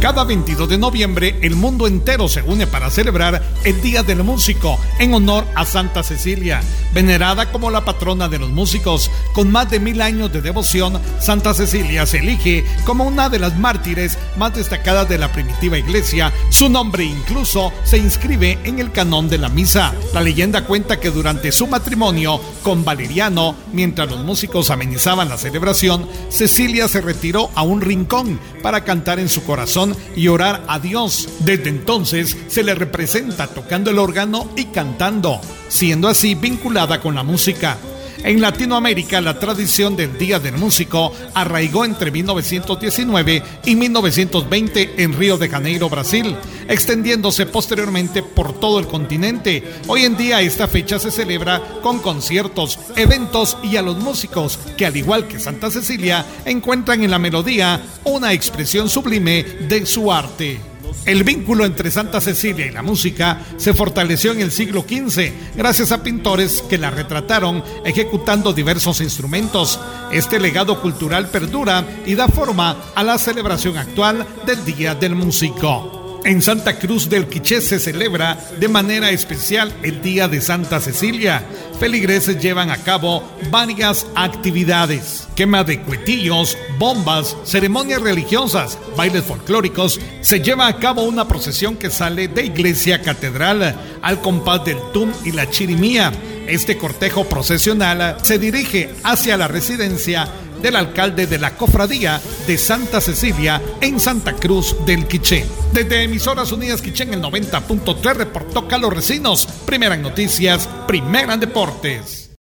Cada 22 de noviembre el mundo entero se une para celebrar el Día del Músico en honor a Santa Cecilia, venerada como la patrona de los músicos. Con más de mil años de devoción, Santa Cecilia se elige como una de las mártires más destacadas de la primitiva iglesia. Su nombre incluso se inscribe en el canón de la misa. La leyenda cuenta que durante su matrimonio con Valeriano, mientras los músicos amenizaban la celebración, Cecilia se retiró a un rincón para cantar en su corazón y orar a Dios. Desde entonces se le representa tocando el órgano y cantando, siendo así vinculada con la música. En Latinoamérica, la tradición del Día del Músico arraigó entre 1919 y 1920 en Río de Janeiro, Brasil, extendiéndose posteriormente por todo el continente. Hoy en día esta fecha se celebra con conciertos, eventos y a los músicos que al igual que Santa Cecilia encuentran en la melodía una expresión sublime de su arte. El vínculo entre Santa Cecilia y la música se fortaleció en el siglo XV gracias a pintores que la retrataron ejecutando diversos instrumentos. Este legado cultural perdura y da forma a la celebración actual del Día del Músico. En Santa Cruz del Quiché se celebra de manera especial el Día de Santa Cecilia. Feligreses llevan a cabo varias actividades. Quema de cuetillos, bombas, ceremonias religiosas, bailes folclóricos. Se lleva a cabo una procesión que sale de iglesia catedral al compás del tum y la chirimía. Este cortejo procesional se dirige hacia la residencia del alcalde de la cofradía de Santa Cecilia en Santa Cruz del Quiché. Desde Emisoras Unidas Quiché en el 90.3 reportó Carlos Recinos, primera en noticias, primera en deportes.